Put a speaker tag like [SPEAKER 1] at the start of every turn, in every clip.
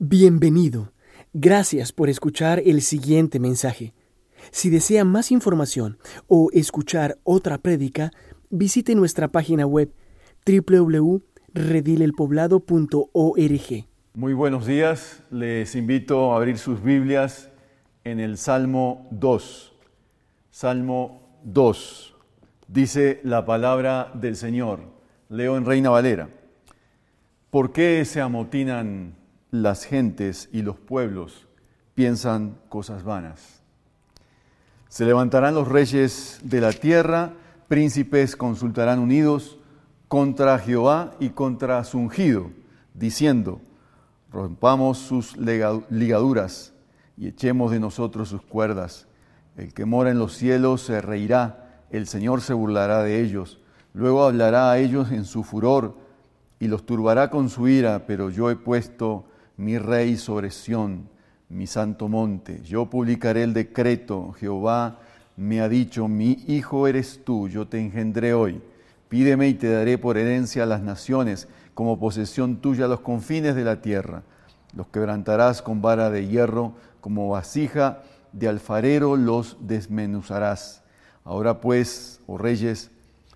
[SPEAKER 1] Bienvenido. Gracias por escuchar el siguiente mensaje. Si desea más información o escuchar otra prédica, visite nuestra página web www.redilelpoblado.org.
[SPEAKER 2] Muy buenos días. Les invito a abrir sus Biblias en el Salmo 2. Salmo 2. Dice la palabra del Señor. Leo en Reina Valera. ¿Por qué se amotinan las gentes y los pueblos piensan cosas vanas. Se levantarán los reyes de la tierra, príncipes consultarán unidos contra Jehová y contra su ungido, diciendo, rompamos sus ligaduras y echemos de nosotros sus cuerdas. El que mora en los cielos se reirá, el Señor se burlará de ellos, luego hablará a ellos en su furor y los turbará con su ira, pero yo he puesto mi rey sobre Sión, mi santo monte. Yo publicaré el decreto. Jehová me ha dicho, mi hijo eres tú, yo te engendré hoy. Pídeme y te daré por herencia a las naciones, como posesión tuya los confines de la tierra. Los quebrantarás con vara de hierro, como vasija de alfarero los desmenuzarás. Ahora pues, oh reyes,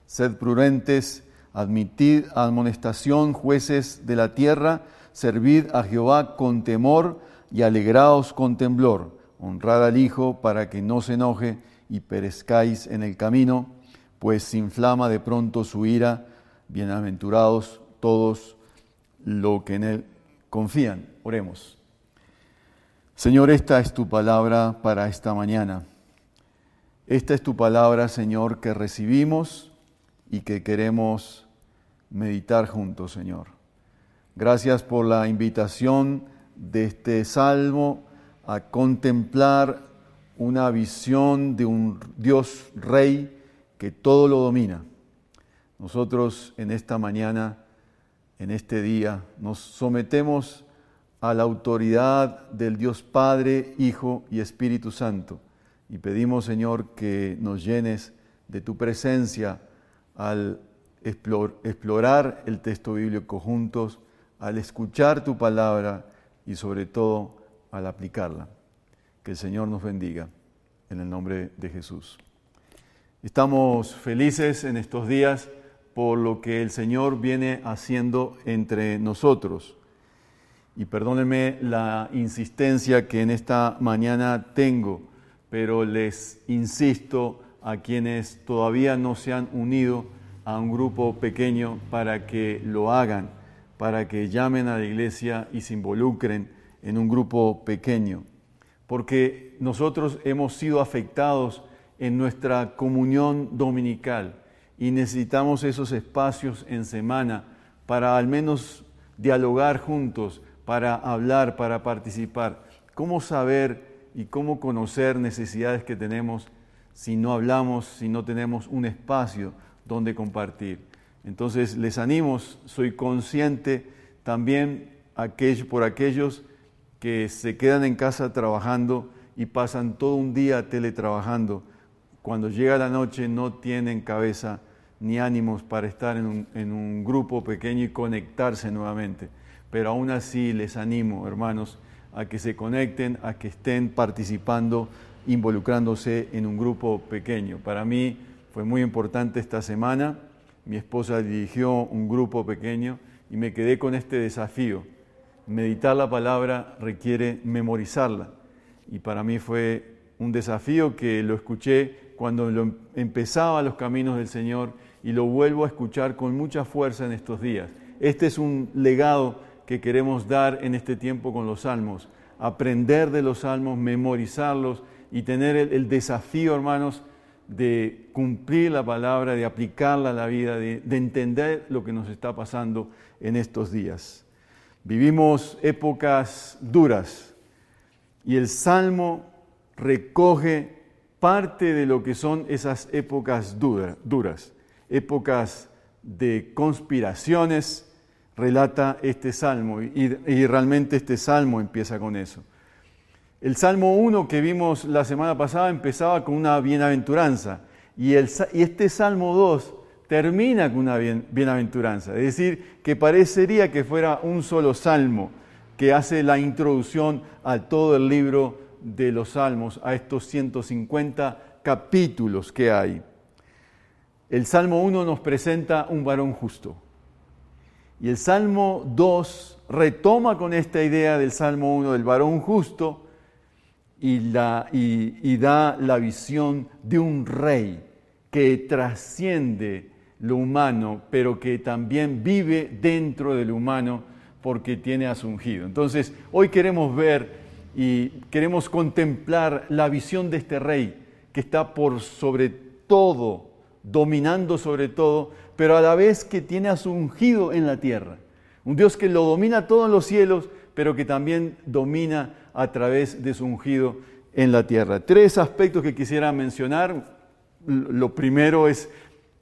[SPEAKER 2] sed prudentes, admitid amonestación, jueces de la tierra, servid a Jehová con temor y alegraos con temblor, honrad al Hijo para que no se enoje y perezcáis en el camino, pues se inflama de pronto su ira, bienaventurados todos los que en él confían. Oremos. Señor, esta es tu palabra para esta mañana. Esta es tu palabra, Señor, que recibimos y que queremos meditar juntos, Señor. Gracias por la invitación de este salmo a contemplar una visión de un Dios rey que todo lo domina. Nosotros en esta mañana, en este día, nos sometemos a la autoridad del Dios Padre, Hijo y Espíritu Santo y pedimos, Señor, que nos llenes de tu presencia al explorar el texto bíblico juntos al escuchar tu palabra y sobre todo al aplicarla. Que el Señor nos bendiga en el nombre de Jesús. Estamos felices en estos días por lo que el Señor viene haciendo entre nosotros. Y perdónenme la insistencia que en esta mañana tengo, pero les insisto a quienes todavía no se han unido a un grupo pequeño para que lo hagan para que llamen a la iglesia y se involucren en un grupo pequeño, porque nosotros hemos sido afectados en nuestra comunión dominical y necesitamos esos espacios en semana para al menos dialogar juntos, para hablar, para participar. ¿Cómo saber y cómo conocer necesidades que tenemos si no hablamos, si no tenemos un espacio donde compartir? Entonces les animo, soy consciente también por aquellos que se quedan en casa trabajando y pasan todo un día teletrabajando. Cuando llega la noche no tienen cabeza ni ánimos para estar en un, en un grupo pequeño y conectarse nuevamente. Pero aún así les animo, hermanos, a que se conecten, a que estén participando, involucrándose en un grupo pequeño. Para mí fue muy importante esta semana mi esposa dirigió un grupo pequeño y me quedé con este desafío. Meditar la palabra requiere memorizarla. Y para mí fue un desafío que lo escuché cuando lo empezaba los caminos del Señor y lo vuelvo a escuchar con mucha fuerza en estos días. Este es un legado que queremos dar en este tiempo con los salmos. Aprender de los salmos, memorizarlos y tener el, el desafío, hermanos, de cumplir la palabra, de aplicarla a la vida, de, entender lo que nos está pasando en estos días. Vivimos épocas duras y el Salmo recoge parte de lo que son esas épocas duras, épocas de conspiraciones, relata este Salmo y realmente este Salmo empieza con eso. El Salmo 1 que vimos la semana pasada empezaba con una bienaventuranza y, este Salmo 2 termina con una bienaventuranza. Es decir, que parecería que fuera un solo salmo que hace la introducción a todo el libro de los Salmos, a estos 150 capítulos que hay. El Salmo 1 nos presenta un varón justo. Y el Salmo 2 retoma con esta idea del Salmo 1 del varón justo y, da la visión de un rey que trasciende lo humano, pero que también vive dentro del humano porque tiene a su ungido. Entonces, hoy queremos ver y queremos contemplar la visión de este rey que está por sobre todo, dominando sobre todo, pero a la vez que tiene a su ungido en la tierra. Un Dios que lo domina todo en los cielos, pero que también domina a través de su ungido en la tierra. Tres aspectos que quisiera mencionar. Lo primero es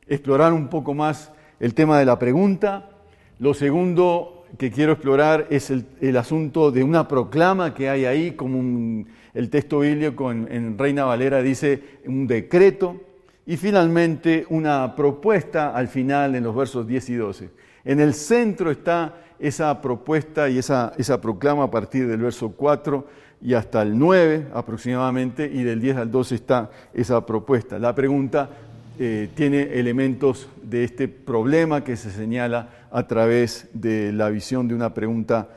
[SPEAKER 2] explorar un poco más el tema de la pregunta. Lo segundo que quiero explorar es el, asunto de una proclama que hay ahí, como el texto bíblico en Reina Valera dice un decreto. Y finalmente una propuesta al final en los versos 10 y 12. En el centro está esa propuesta y esa, esa proclama a partir del verso 4 y hasta el 9 aproximadamente, y del 10 al 12 está esa propuesta. La pregunta eh, tiene elementos de este problema que se señala a través de la visión de una pregunta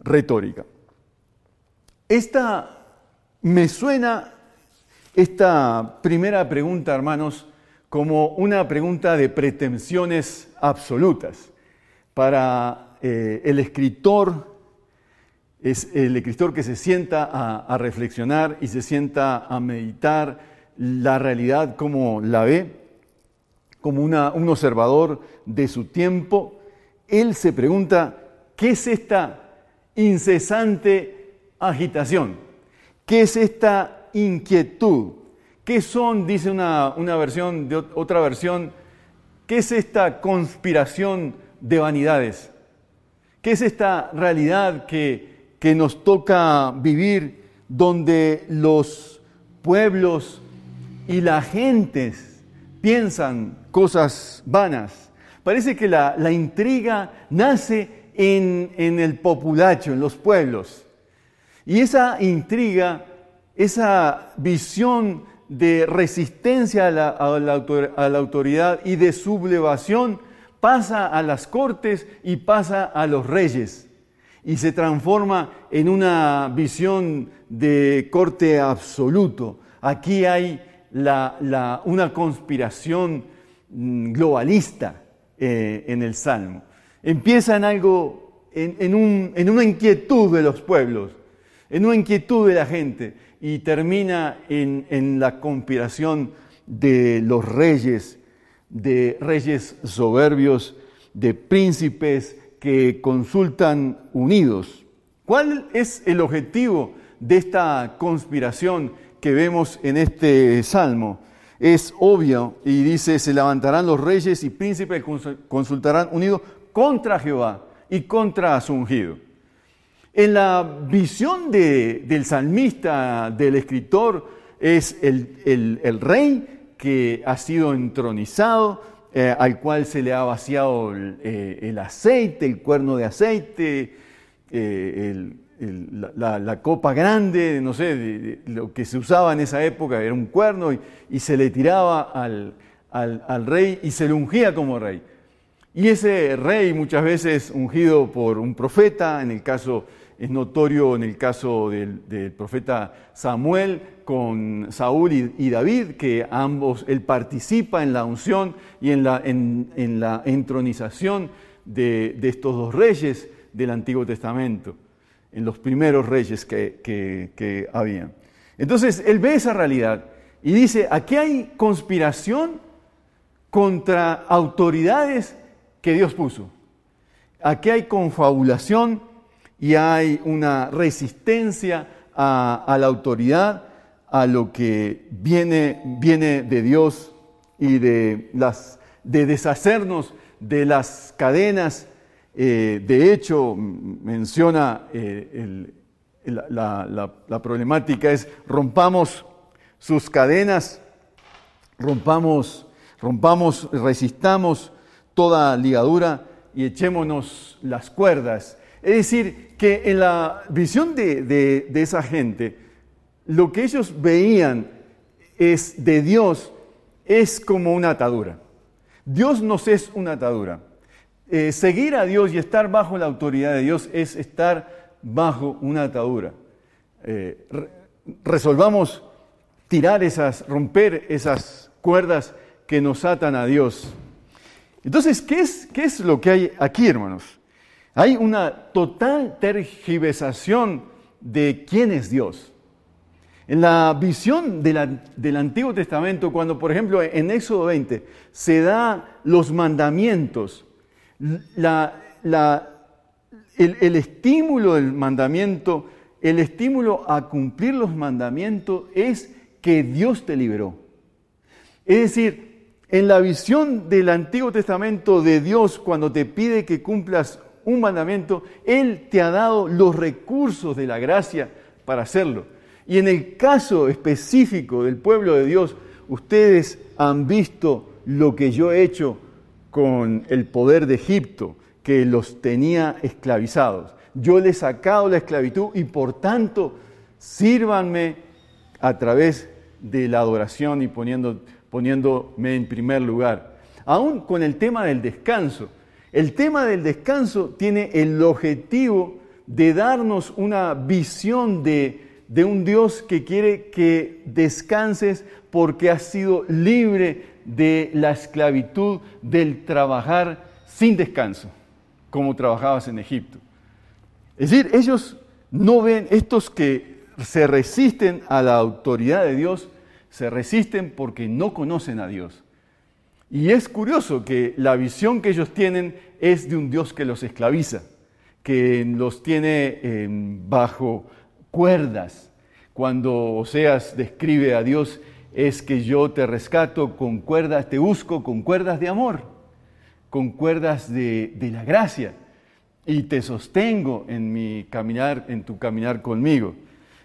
[SPEAKER 2] retórica. Esta me suena, esta primera pregunta, hermanos, como una pregunta de pretensiones absolutas para eh, el escritor, es el escritor que se sienta a, reflexionar y se sienta a meditar la realidad como la ve, como un observador de su tiempo. Él se pregunta, ¿qué es esta incesante agitación? ¿Qué es esta inquietud? ¿Qué son, dice una, una versión, de otra versión, qué es esta conspiración de vanidades. ¿Qué es esta realidad que, que nos toca vivir donde los pueblos y las gentes piensan cosas vanas? Parece que la, la intriga nace en, en el populacho, en los pueblos. Y esa intriga, esa visión de resistencia a la, a la, a la autoridad y de sublevación pasa a las cortes y pasa a los reyes y se transforma en una visión de corte absoluto. Aquí hay una conspiración mm, globalista eh, en el Salmo. Empieza en algo, en, una inquietud de los pueblos, en una inquietud de la gente, y termina en la conspiración de los reyes de reyes soberbios, de príncipes que consultan unidos. ¿Cuál es el objetivo de esta conspiración que vemos en este salmo? Es obvio y dice, se levantarán los reyes y príncipes consultarán unidos contra Jehová y contra su ungido. En la visión del salmista, del escritor, es el, el rey que ha sido entronizado, eh, al cual se le ha vaciado el, eh, aceite, el cuerno de aceite, eh, la, copa grande, no sé, lo que se usaba en esa época era un cuerno y, se le tiraba al, al, rey y se le ungía como rey. Y ese rey muchas veces ungido por un profeta, en el caso es notorio en el caso del, profeta Samuel con Saúl y, David, que ambos, él participa en la unción y en la, en, la entronización de, estos dos reyes del Antiguo Testamento, en los primeros reyes que, que, habían. Entonces, él ve esa realidad y dice, aquí hay conspiración contra autoridades que Dios puso. Aquí hay confabulación y hay una resistencia a, la autoridad, a lo que viene, viene de Dios y de, las, de deshacernos de las cadenas. Eh, de hecho, menciona eh, la, la, problemática es rompamos sus cadenas, rompamos, rompamos, resistamos toda ligadura y echémonos las cuerdas Es decir, que en la visión de, esa gente, lo que ellos veían es de Dios es como una atadura. Dios nos es una atadura. Eh, seguir a Dios y estar bajo la autoridad de Dios es estar bajo una atadura. Eh, resolvamos tirar esas, romper esas cuerdas que nos atan a Dios. Entonces, ¿qué es, qué es lo que hay aquí, hermanos? Hay una total tergiversación de quién es Dios. En la visión del Antiguo Testamento, cuando por ejemplo en Éxodo 20 se da los mandamientos, el, el estímulo del mandamiento, el estímulo a cumplir los mandamientos es que Dios te liberó. Es decir, en la visión del Antiguo Testamento de Dios, cuando te pide que cumplas un mandamiento, Él te ha dado los recursos de la gracia para hacerlo. Y en el caso específico del pueblo de Dios, ustedes han visto lo que yo he hecho con el poder de Egipto que los tenía esclavizados. Yo les he sacado la esclavitud y por tanto sírvanme a través de la adoración y poniéndome en primer lugar. Aún con el tema del descanso. El tema del descanso tiene el objetivo de darnos una visión de, un Dios que quiere que descanses porque has sido libre de la esclavitud del trabajar sin descanso como trabajabas en Egipto. Es decir, ellos no ven, estos que se resisten a la autoridad de Dios, se resisten porque no conocen a Dios. Y es curioso que la visión que ellos tienen es de un Dios que los esclaviza, que los tiene em, bajo cuerdas. Cuando Oseas describe a Dios es que yo te rescato con cuerdas, te busco con cuerdas de amor con cuerdas de, la gracia y te sostengo en mi caminar, en tu caminar conmigo.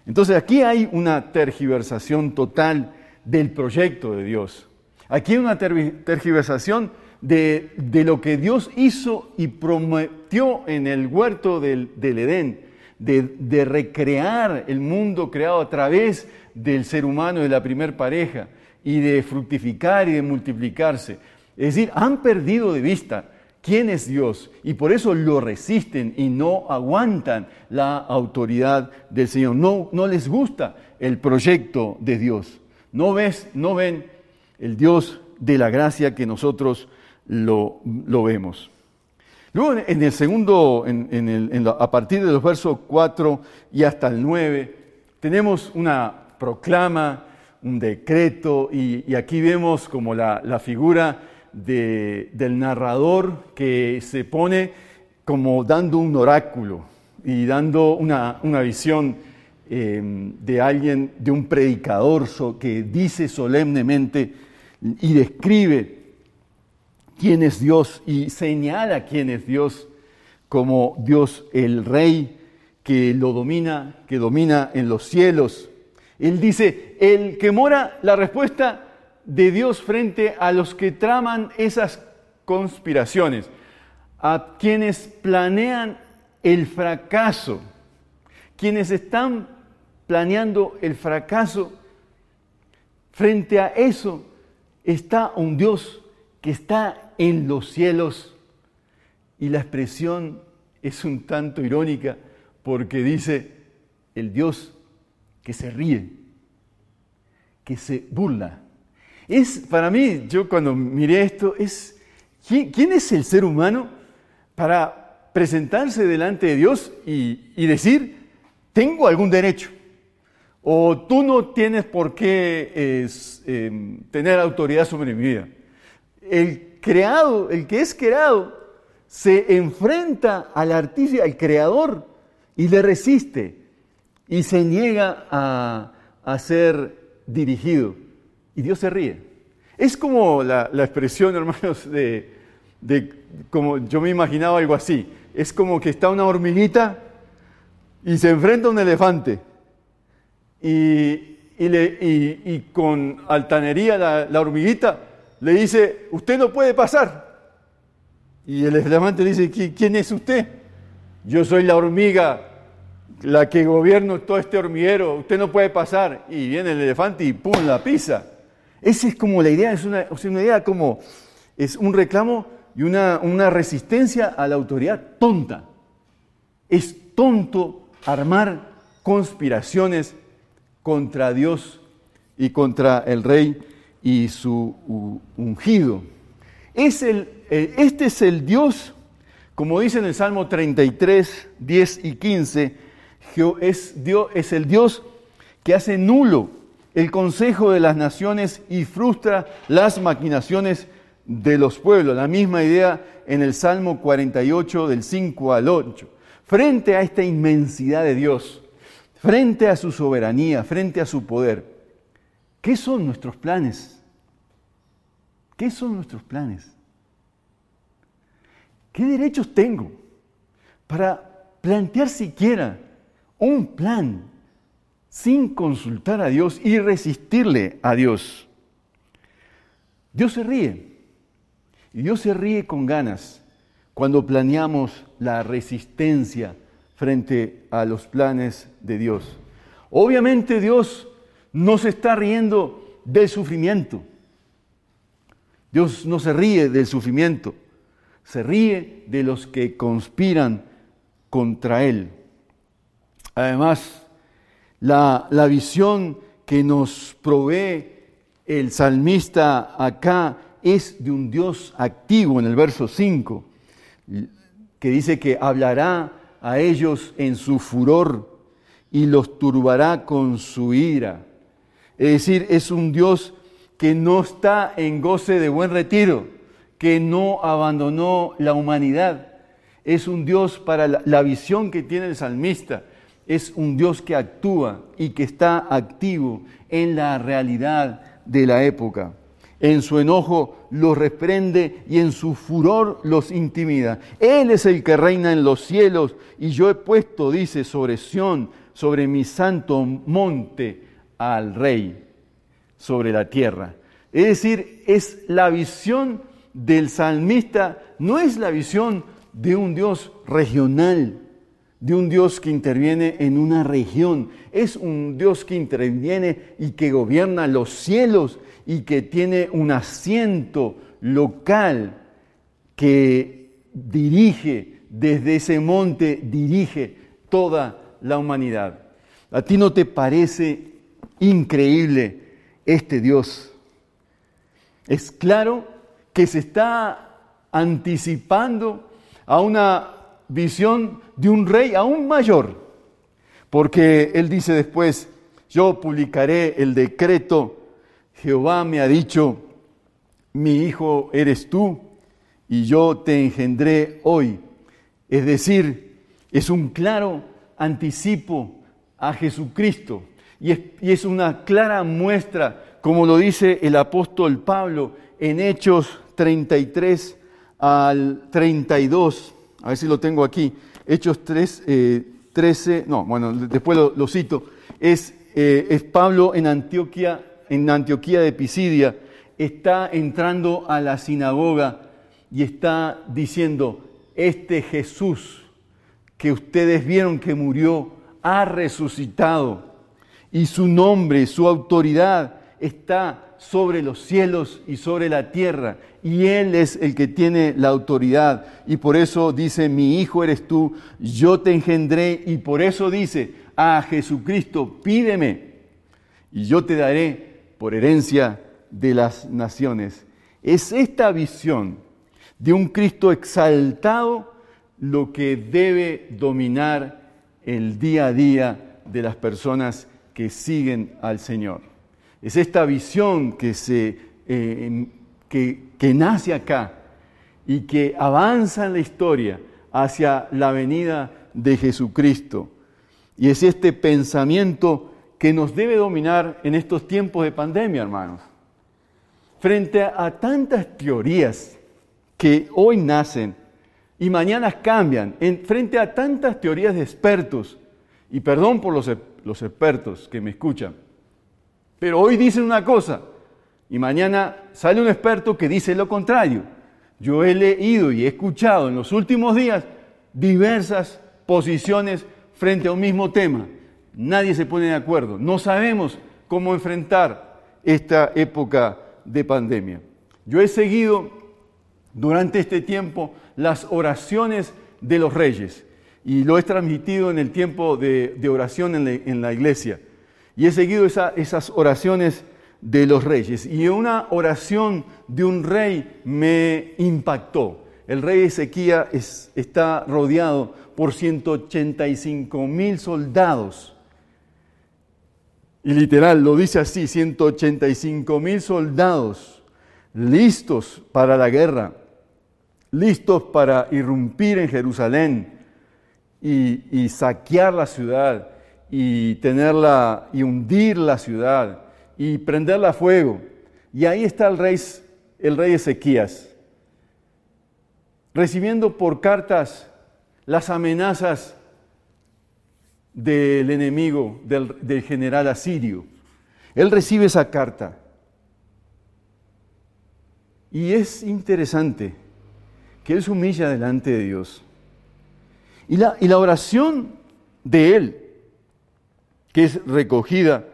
[SPEAKER 2] Entonces aquí hay una tergiversación total del proyecto de Dios. Aquí hay una tergiversación de, lo que Dios hizo y prometió en el huerto del, Edén, de, de, recrear el mundo creado a través del ser humano de la primer pareja y de fructificar y de multiplicarse. Es decir, han perdido de vista quién es Dios y por eso lo resisten y no aguantan la autoridad del Señor. No, no les gusta el proyecto de Dios. No, ves, no ven el Dios de la gracia que nosotros lo, vemos. Luego en el segundo, a partir de los versos 4 y hasta el 9, tenemos una proclama, un decreto, y, aquí vemos como la, figura del narrador que se pone como dando un oráculo y dando una, visión em, de alguien, de un predicador que dice solemnemente y describe quién es Dios y señala quién es Dios como Dios el Rey que lo domina, que domina en los cielos. Él dice, el que mora, la respuesta de Dios frente a los que traman esas conspiraciones, a quienes planean el fracaso, quienes están planeando el fracaso, frente a eso está un Dios que está en los cielos y la expresión es un tanto irónica porque dice el Dios que se ríe, que se burla es, para mí, yo cuando miré esto, es, ¿quién, es el ser humano para presentarse delante de Dios y, decir, tengo algún derecho? O tú no tienes por qué em, tener autoridad sobre mi vida. El creado, el que es creado, se enfrenta al artista, al creador, y le resiste y se niega a, a ser dirigido. Y Dios se ríe. Es como la, expresión, hermanos, de, como yo me imaginaba algo así. Es como que está una hormiguita y se enfrenta a un elefante. Y, y, con altanería la, hormiguita le dice, usted no puede pasar. Y el elefante dice, ¿quién es usted? yo soy la hormiga, la que gobierno todo este hormiguero, usted no puede pasar. Y viene el elefante y ¡pum! la pisa. Esa es como la idea, es una, una idea como, es un reclamo y una, una resistencia a la autoridad tonta. Es tonto armar conspiraciones contra Dios y contra el rey y su ungido. Es el, eh, este es el Dios, como dice en el Salmo 33, 10 y 15, es, Dios, es el Dios que hace nulo el consejo de las naciones y frustra las maquinaciones de los pueblos. La misma idea en el Salmo 48 del 5 al 8. Frente a esta inmensidad de Dios, frente a su soberanía, frente a su poder, ¿qué son nuestros planes? ¿Qué son nuestros planes? ¿Qué derechos tengo para plantear siquiera un plan sin consultar a Dios y resistirle a Dios? Dios se ríe. Y Dios se ríe con ganas cuando planeamos la resistencia frente a los planes de Dios. Obviamente Dios no se está riendo del sufrimiento. Dios no se ríe del sufrimiento, se ríe de los que conspiran contra Él. Además, la, la visión que nos provee el salmista acá es de un Dios activo en el verso 5, que dice que hablará a ellos en su furor y los turbará con su ira. Es decir, es un Dios que no está en goce de buen retiro, que no abandonó la humanidad. Es un Dios para la, visión que tiene el salmista. Es un Dios que actúa y que está activo en la realidad de la época. En su enojo los reprende y en su furor los intimida. Él es el que reina en los cielos y yo he puesto, dice, sobre Sión, sobre mi santo monte, al rey, sobre la tierra. Es decir, es la visión del salmista, no es la visión de un Dios regional, de un Dios que interviene en una región, es un Dios que interviene y que gobierna los cielos y que tiene un asiento local que dirige desde ese monte, dirige toda la humanidad. ¿A ti no te parece increíble este Dios? Es claro que se está anticipando a una visión de un rey aún mayor, porque él dice después, yo publicaré el decreto Jehová me ha dicho, mi hijo eres tú y yo te engendré hoy. Es decir, es un claro anticipo a Jesucristo y es, una clara muestra, como lo dice el apóstol Pablo en Hechos 33 al 32. A ver si lo tengo aquí. Hechos 3, 13, eh, no, bueno, después lo, cito. Es, eh, es Pablo en Antioquia en Antioquía de Pisidia, está entrando a la sinagoga y está diciendo, este Jesús que ustedes vieron que murió, ha resucitado y su nombre, su autoridad está sobre los cielos y sobre la tierra. Y Él es el que tiene la autoridad. Y por eso dice, mi hijo eres tú, yo te engendré. Y por eso dice a Jesucristo, pídeme y yo te daré por herencia de las naciones. Es esta visión de un Cristo exaltado lo que debe dominar el día a día de las personas que siguen al Señor. Es esta visión que, se, eh, que, que nace acá y que avanza en la historia hacia la venida de Jesucristo. Y es este pensamiento que nos debe dominar en estos tiempos de pandemia, hermanos. Frente a, tantas teorías que hoy nacen y mañana cambian, en, frente a tantas teorías de expertos, y perdón por los, los expertos que me escuchan, pero hoy dicen una cosa y mañana sale un experto que dice lo contrario. Yo he leído y he escuchado en los últimos días diversas posiciones frente a un mismo tema. Nadie se pone de acuerdo. No sabemos cómo enfrentar esta época de pandemia. Yo he seguido durante este tiempo las oraciones de los reyes y lo he transmitido en el tiempo de, oración en la, iglesia. Y he seguido esas oraciones de los reyes. Y una oración de un rey me impactó. El rey Ezequías está rodeado por 185 mil soldados. Y literal, lo dice así, 185 mil soldados listos para la guerra, listos para irrumpir en Jerusalén y, saquear la ciudad y tenerla y hundir la ciudad y prenderla a fuego. Y ahí está el rey, el rey Ezequías, recibiendo por cartas las amenazas del enemigo, del, general asirio. Él recibe esa carta. Y es interesante que él se humilla delante de Dios. Y la, y la oración de él, que es recogida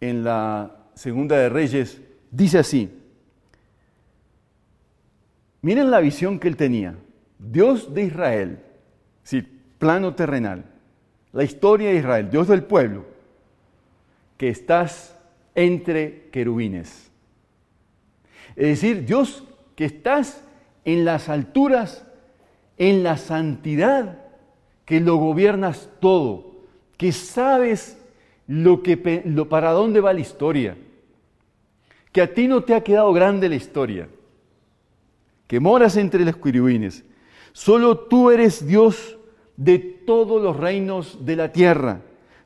[SPEAKER 2] en la Segunda de Reyes, dice así. Miren la visión que él tenía. Dios de Israel, sí, plano terrenal, la historia de Israel, Dios del pueblo, que estás entre querubines. Es decir, Dios que estás en las alturas, en la santidad, que lo gobiernas todo, que sabes lo que, lo, para dónde va la historia, que a ti no te ha quedado grande la historia, que moras entre los querubines. Solo tú eres Dios de todos los reinos de la tierra.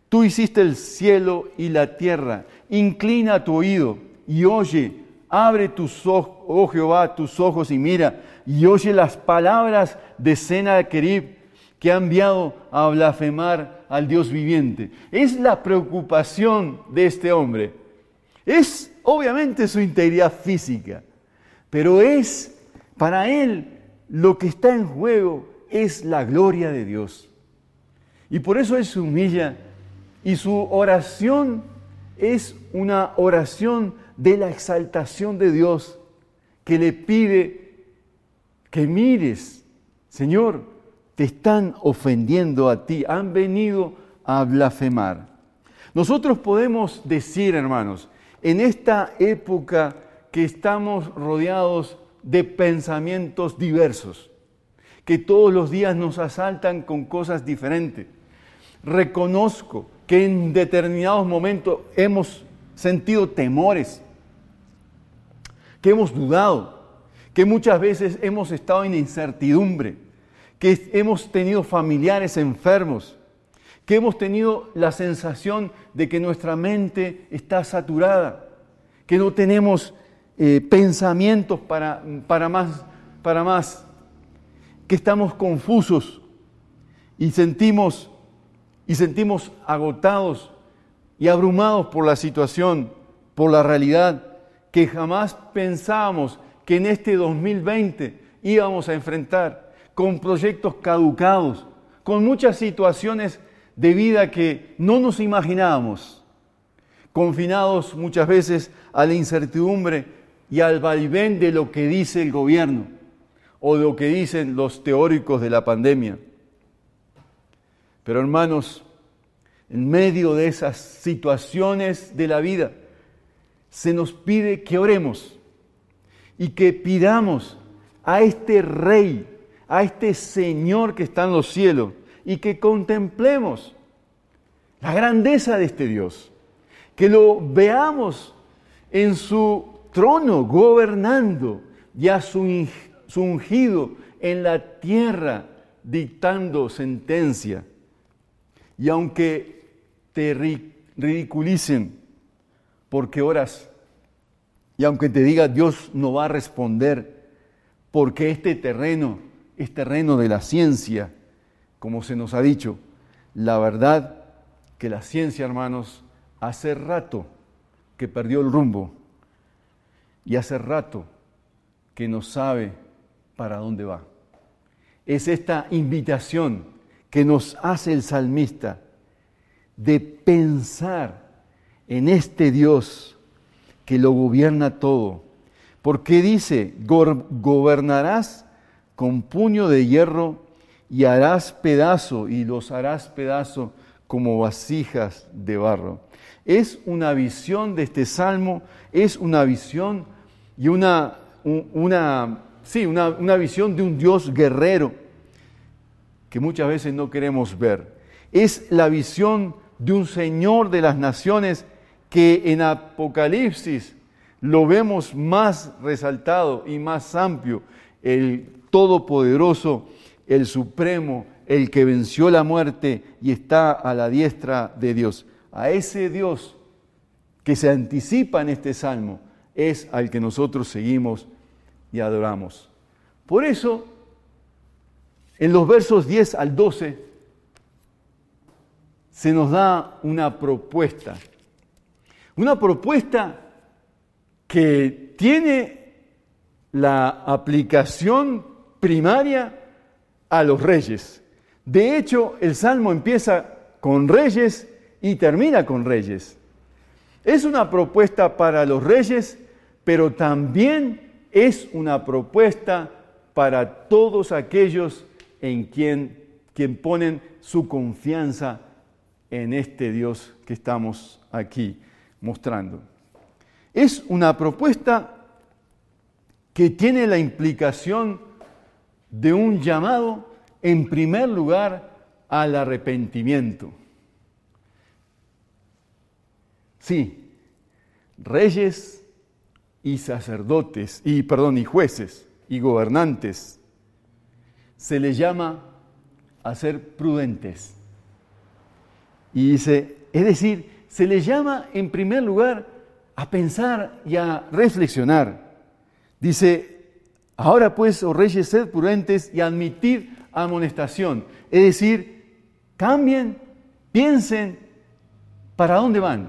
[SPEAKER 2] Tú hiciste el cielo y la tierra. Inclina tu oído y oye Abre tus ojos, oh Jehová, tus ojos y mira, y oye las palabras de Sennacherib que ha enviado a blasfemar al Dios viviente. Es la preocupación de este hombre. Es obviamente su integridad física, pero es para él lo que está en juego es la gloria de Dios. Y por eso él se humilla y su oración es una oración de la exaltación de Dios que le pide que mires, Señor, te están ofendiendo a ti, han venido a blasfemar. Nosotros podemos decir, hermanos, en esta época que estamos rodeados de pensamientos diversos, que todos los días nos asaltan con cosas diferentes. Reconozco que en determinados momentos hemos sentido temores, que hemos dudado, que muchas veces hemos estado en incertidumbre, que hemos tenido familiares enfermos, que hemos tenido la sensación de que nuestra mente está saturada, que no tenemos eh, pensamientos para, para, más, para más, que estamos confusos y sentimos, y sentimos agotados y abrumados por la situación, por la realidad que jamás pensábamos que en este 2020 íbamos a enfrentar, con proyectos caducados, con muchas situaciones de vida que no nos imaginábamos, confinados muchas veces a la incertidumbre y al vaivén de lo que dice el gobierno o de lo que dicen los teóricos de la pandemia. Pero hermanos, en medio de esas situaciones de la vida, se nos pide que oremos y que pidamos a este Rey, a este Señor que está en los cielos y que contemplemos la grandeza de este Dios, que lo veamos en su trono gobernando y a su, ungido en la tierra dictando sentencia. Y aunque te ridiculicen, porque oras. Y aunque te diga Dios no va a responder, porque este terreno es terreno de la ciencia, como se nos ha dicho, la verdad que la ciencia, hermanos, hace rato que perdió el rumbo y hace rato que no sabe para dónde va. Es esta invitación que nos hace el salmista de pensar en este Dios que lo gobierna todo. Porque dice, gobernarás con puño de hierro y harás pedazo y los harás pedazo como vasijas de barro. Es una visión de este salmo, es una visión y una, una, sí, una, una visión de un Dios guerrero que muchas veces no queremos ver. Es la visión de un Señor de las naciones que en Apocalipsis lo vemos más resaltado y más amplio, el Todopoderoso, el Supremo, el que venció la muerte y está a la diestra de Dios. A ese Dios que se anticipa en este salmo es al que nosotros seguimos y adoramos. Por eso, en los versos 10 al 12, se nos da una propuesta. Una propuesta que tiene la aplicación primaria a los reyes. De hecho, el salmo empieza con reyes y termina con reyes. Es una propuesta para los reyes, pero también es una propuesta para todos aquellos en quien, quien ponen su confianza en este Dios que estamos aquí mostrando. Es una propuesta que tiene la implicación de un llamado en primer lugar al arrepentimiento. Sí, reyes y sacerdotes, y perdón, y jueces y gobernantes, se les llama a ser prudentes. Y dice, es decir, se les llama en primer lugar a pensar y a reflexionar. Dice, ahora pues, oh reyes, sed prudentes y admitir amonestación. Es decir, cambien, piensen para dónde van.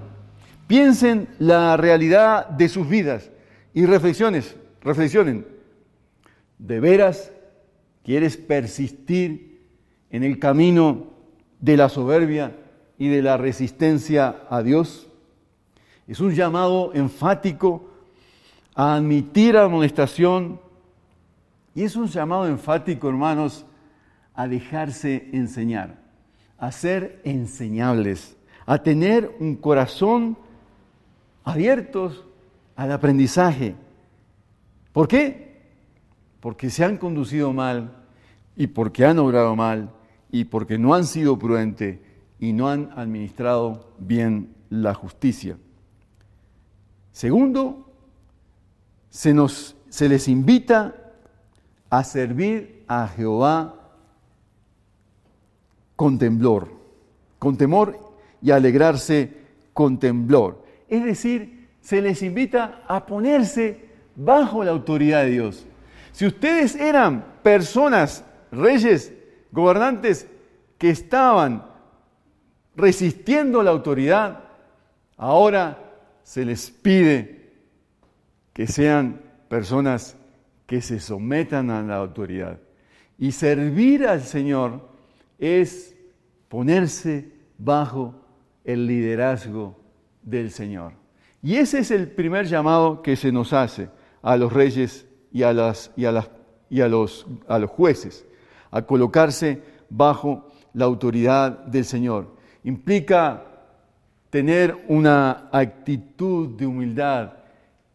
[SPEAKER 2] Piensen la realidad de sus vidas y reflexiones, reflexionen. ¿De veras quieres persistir en el camino de la soberbia y de la resistencia a Dios? Es un llamado enfático a admitir amonestación y es un llamado enfático, hermanos, a dejarse enseñar, a ser enseñables, a tener un corazón abiertos al aprendizaje. ¿Por qué? Porque se han conducido mal y porque han obrado mal y porque no han sido prudentes y no han administrado bien la justicia. Segundo, se, nos, se les invita a servir a Jehová con temblor, con temor y alegrarse con temblor. Es decir, se les invita a ponerse bajo la autoridad de Dios. Si ustedes eran personas, reyes, gobernantes que estaban resistiendo la autoridad, ahora se les pide que sean personas que se sometan a la autoridad. Y servir al Señor es ponerse bajo el liderazgo del Señor. Y ese es el primer llamado que se nos hace a los reyes y a, las, y a, las, y a, los, a los jueces, a colocarse bajo la autoridad del Señor. Implica tener una actitud de humildad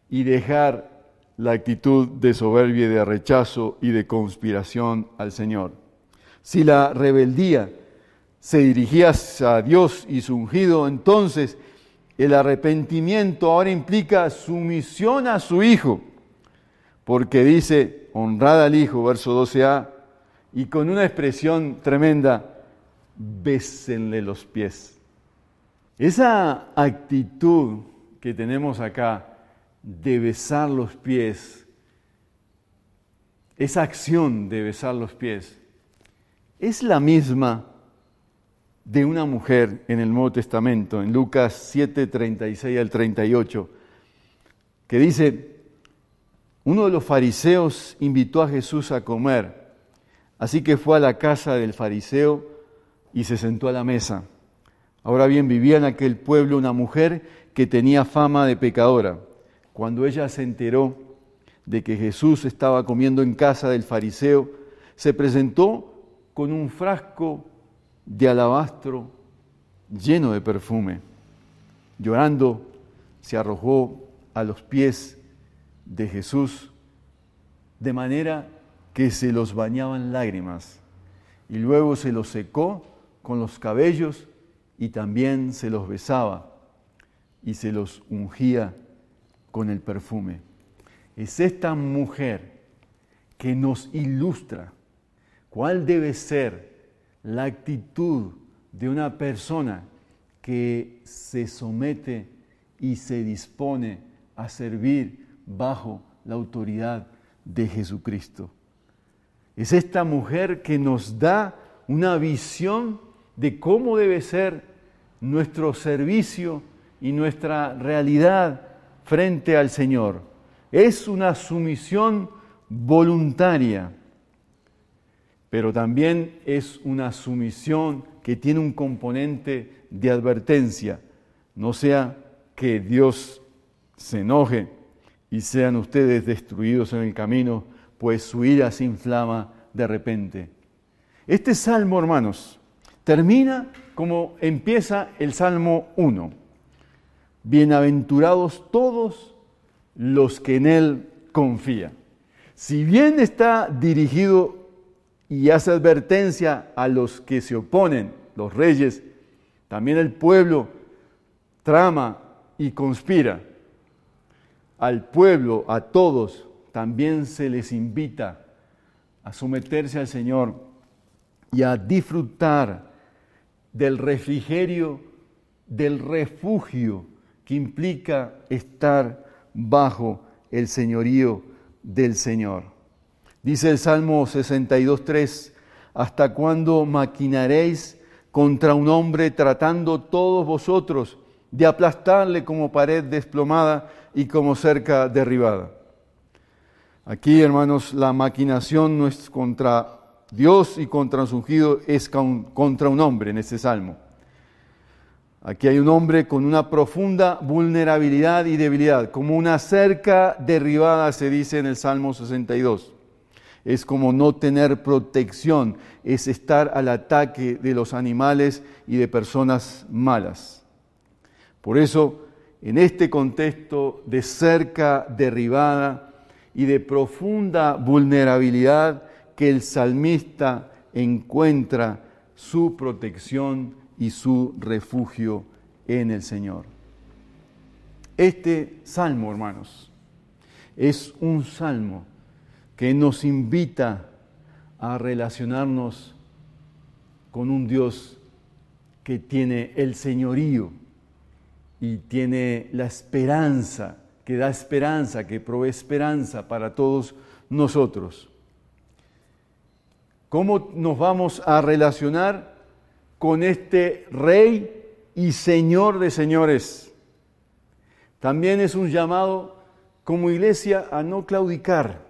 [SPEAKER 2] y dejar la actitud de soberbia, de rechazo y de conspiración al Señor. Si la rebeldía se dirigía a Dios y su ungido, entonces el arrepentimiento ahora implica sumisión a su Hijo, porque dice, honrad al Hijo, verso 12a, y con una expresión tremenda, bésenle los pies. Esa actitud que tenemos acá de besar los pies, esa acción de besar los pies, es la misma de una mujer en el Nuevo Testamento, en Lucas 7, 36 al 38, que dice, uno de los fariseos invitó a Jesús a comer, así que fue a la casa del fariseo y se sentó a la mesa. Ahora bien, vivía en aquel pueblo una mujer que tenía fama de pecadora. Cuando ella se enteró de que Jesús estaba comiendo en casa del fariseo, se presentó con un frasco de alabastro lleno de perfume. Llorando, se arrojó a los pies de Jesús, de manera que se los bañaban lágrimas, y luego se los secó con los cabellos y también se los besaba y se los ungía con el perfume. Es esta mujer que nos ilustra cuál debe ser la actitud de una persona que se somete y se dispone a servir bajo la autoridad de Jesucristo. Es esta mujer que nos da una visión de cómo debe ser nuestro servicio y nuestra realidad frente al Señor. Es una sumisión voluntaria, pero también es una sumisión que tiene un componente de advertencia. No sea que Dios se enoje y sean ustedes destruidos en el camino, pues su ira se inflama de repente. Este salmo, hermanos, termina como empieza el Salmo 1. Bienaventurados todos los que en Él confían. Si bien está dirigido y hace advertencia a los que se oponen, los reyes, también el pueblo trama y conspira. Al pueblo, a todos, también se les invita a someterse al Señor y a disfrutar del refrigerio, del refugio que implica estar bajo el señorío del Señor. Dice el Salmo 62.3, ¿hasta cuándo maquinaréis contra un hombre tratando todos vosotros de aplastarle como pared desplomada y como cerca derribada? Aquí, hermanos, la maquinación no es contra Dios y contra su ungido, es contra un hombre en este salmo. Aquí hay un hombre con una profunda vulnerabilidad y debilidad, como una cerca derribada, se dice en el Salmo 62. Es como no tener protección, es estar al ataque de los animales y de personas malas. Por eso, en este contexto de cerca derribada y de profunda vulnerabilidad, que el salmista encuentra su protección y su refugio en el Señor. Este salmo, hermanos, es un salmo que nos invita a relacionarnos con un Dios que tiene el señorío y tiene la esperanza, que da esperanza, que provee esperanza para todos nosotros. ¿Cómo nos vamos a relacionar con este Rey y Señor de señores? También es un llamado como iglesia a no claudicar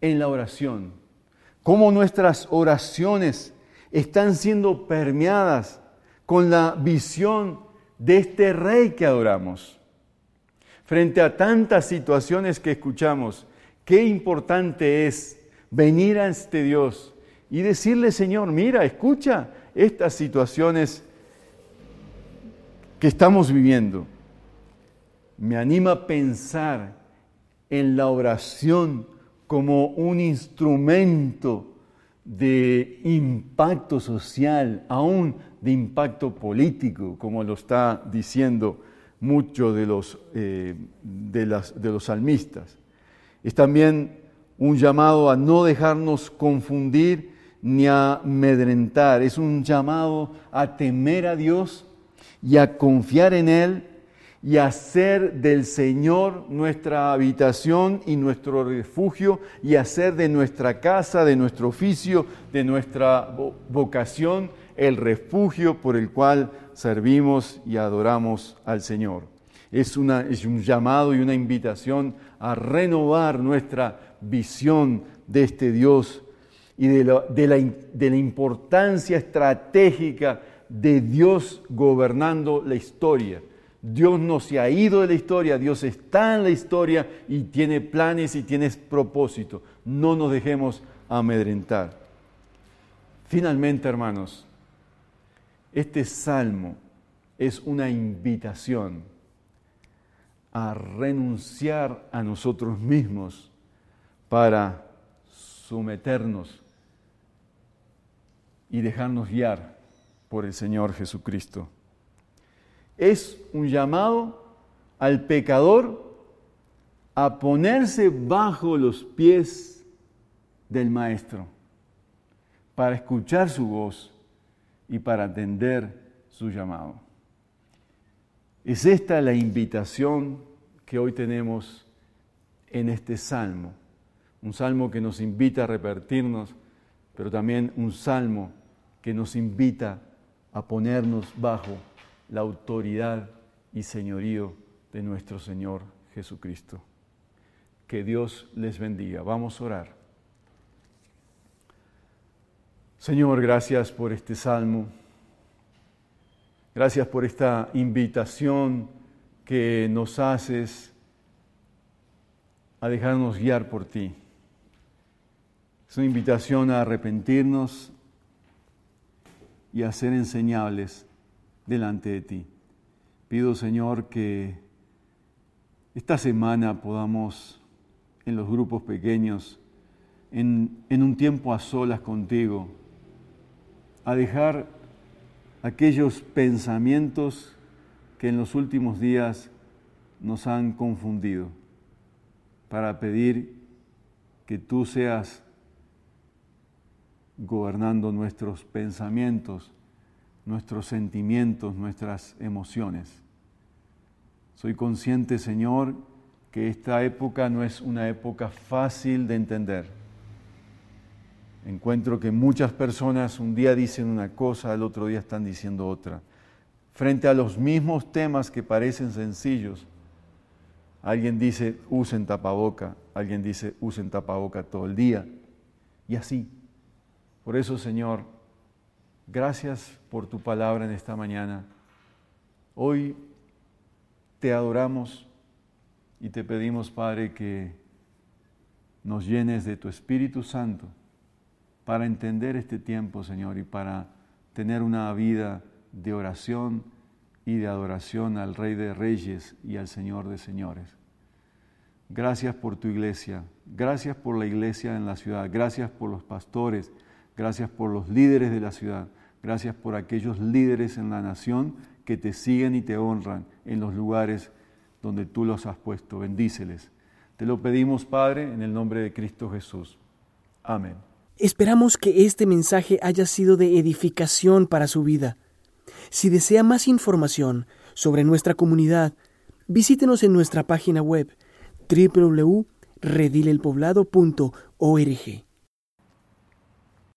[SPEAKER 2] en la oración. Cómo nuestras oraciones están siendo permeadas con la visión de este Rey que adoramos. Frente a tantas situaciones que escuchamos, qué importante es venir a este Dios y decirle, Señor, mira, escucha estas situaciones que estamos viviendo. Me anima a pensar en la oración como un instrumento de impacto social, aún de impacto político, como lo está diciendo muchos de los, eh, de, de los salmistas. Es también un llamado a no dejarnos confundir ni a amedrentar, es un llamado a temer a Dios y a confiar en Él y hacer del Señor nuestra habitación y nuestro refugio y hacer de nuestra casa, de nuestro oficio, de nuestra vocación el refugio por el cual servimos y adoramos al Señor. Es, una, un llamado y una invitación a renovar nuestra visión de este Dios y de la, de la importancia estratégica de Dios gobernando la historia. Dios no se ha ido de la historia, Dios está en la historia y tiene planes y tiene propósito. No nos dejemos amedrentar. Finalmente, hermanos, este salmo es una invitación a renunciar a nosotros mismos para someternos y dejarnos guiar por el Señor Jesucristo. Es un llamado al pecador a ponerse bajo los pies del Maestro para escuchar su voz y para atender su llamado. Es esta la invitación que hoy tenemos en este salmo, un salmo que nos invita a repartirnos, pero también un salmo que nos invita a ponernos bajo la autoridad y señorío de nuestro Señor Jesucristo. Que Dios les bendiga. Vamos a orar. Señor, gracias por este salmo. Gracias por esta invitación que nos haces a dejarnos guiar por ti. Es una invitación a arrepentirnos y a ser enseñables delante de ti. Pido, Señor, que esta semana podamos en los grupos pequeños, en, en un tiempo a solas contigo, a dejar aquellos pensamientos que en los últimos días nos han confundido, para pedir que tú seas gobernando nuestros pensamientos, nuestros sentimientos, nuestras emociones. Soy consciente, Señor, que esta época no es una época fácil de entender encuentro que muchas personas un día dicen una cosa, al otro día están diciendo otra. Frente a los mismos temas que parecen sencillos, alguien dice usen tapaboca, alguien dice usen tapaboca todo el día. Y así. Por eso, Señor, gracias por tu palabra en esta mañana. Hoy te adoramos y te pedimos, Padre, que nos llenes de tu Espíritu Santo para entender este tiempo, Señor, y para tener una vida de oración y de adoración al Rey de Reyes y al Señor de Señores. Gracias por tu iglesia, gracias por la iglesia en la ciudad, gracias por los pastores, gracias por los líderes de la ciudad, gracias por aquellos líderes en la nación que te siguen y te honran en los lugares donde tú los has puesto. Bendíceles. Te lo pedimos, Padre, en el nombre de Cristo Jesús. Amén.
[SPEAKER 1] Esperamos que este mensaje haya sido de edificación para su vida. Si desea más información sobre nuestra comunidad, visítenos en nuestra página web www.redilelpoblado.org.